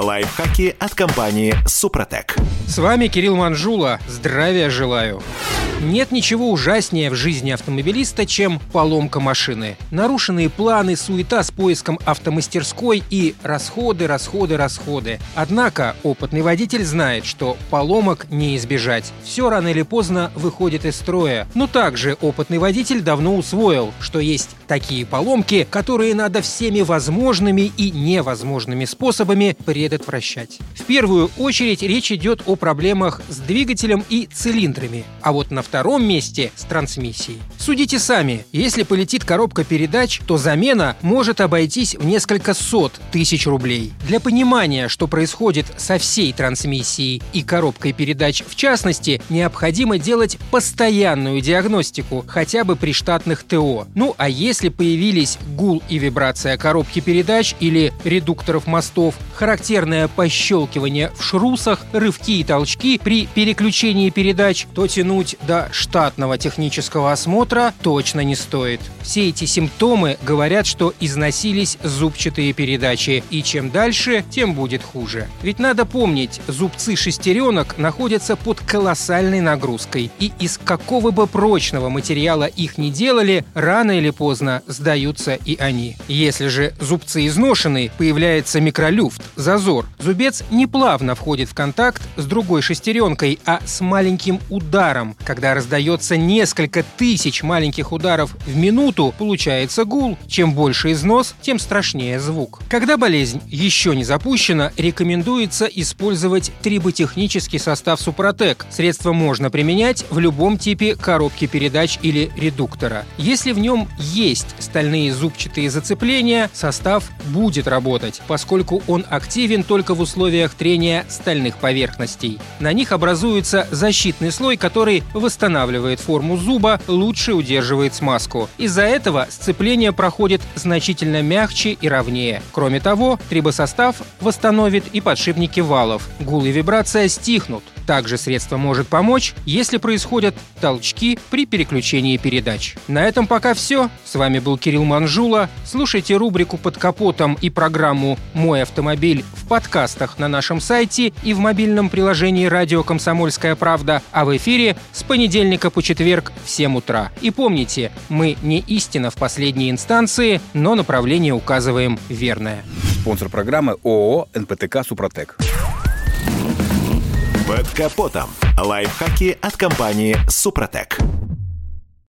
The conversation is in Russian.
Лайфхаки от компании «Супротек». С вами Кирилл Манжула. Здравия желаю. Нет ничего ужаснее в жизни автомобилиста, чем поломка машины. Нарушенные планы, суета с поиском автомастерской и расходы, расходы, расходы. Однако опытный водитель знает, что поломок не избежать. Все рано или поздно выходит из строя. Но также опытный водитель давно усвоил, что есть такие поломки, которые надо всеми возможными и невозможными способами предотвращать. В первую очередь речь идет о проблемах с двигателем и цилиндрами. А вот на втором месте с трансмиссией. Судите сами, если полетит коробка передач, то замена может обойтись в несколько сот тысяч рублей. Для понимания, что происходит со всей трансмиссией и коробкой передач в частности, необходимо делать постоянную диагностику, хотя бы при штатных ТО. Ну а если появились гул и вибрация коробки передач или редукторов мостов, характерное пощелкивание в шрусах, рывки и толчки при переключении передач, то тянуть до штатного технического осмотра точно не стоит. Все эти симптомы говорят, что износились зубчатые передачи, и чем дальше, тем будет хуже. Ведь надо помнить, зубцы шестеренок находятся под колоссальной нагрузкой, и из какого бы прочного материала их не делали, рано или поздно сдаются и они. Если же зубцы изношены, появляется микролюфт, зазор. Зубец не плавно входит в контакт с другой шестеренкой, а с маленьким ударом, когда раздается несколько тысяч маленьких ударов в минуту, получается гул. Чем больше износ, тем страшнее звук. Когда болезнь еще не запущена, рекомендуется использовать триботехнический состав Супротек. Средство можно применять в любом типе коробки передач или редуктора. Если в нем есть стальные зубчатые зацепления, состав будет работать, поскольку он активен только в условиях трения стальных поверхностей. На них образуется защитный слой, который восстанавливает форму зуба, лучше удерживает смазку. Из-за этого сцепление проходит значительно мягче и ровнее. Кроме того, трибосостав восстановит и подшипники валов. Гул и вибрация стихнут. Также средство может помочь, если происходят толчки при переключении передач. На этом пока все. С вами был Кирилл Манжула. Слушайте рубрику «Под капотом» и программу «Мой автомобиль» в подкастах на нашем сайте и в мобильном приложении «Радио Комсомольская правда», а в эфире с понедельника по четверг в 7 утра. И помните, мы не истина в последней инстанции, но направление указываем верное. Спонсор программы ООО «НПТК Супротек». Капотом. Лайфхаки от компании «Супротек».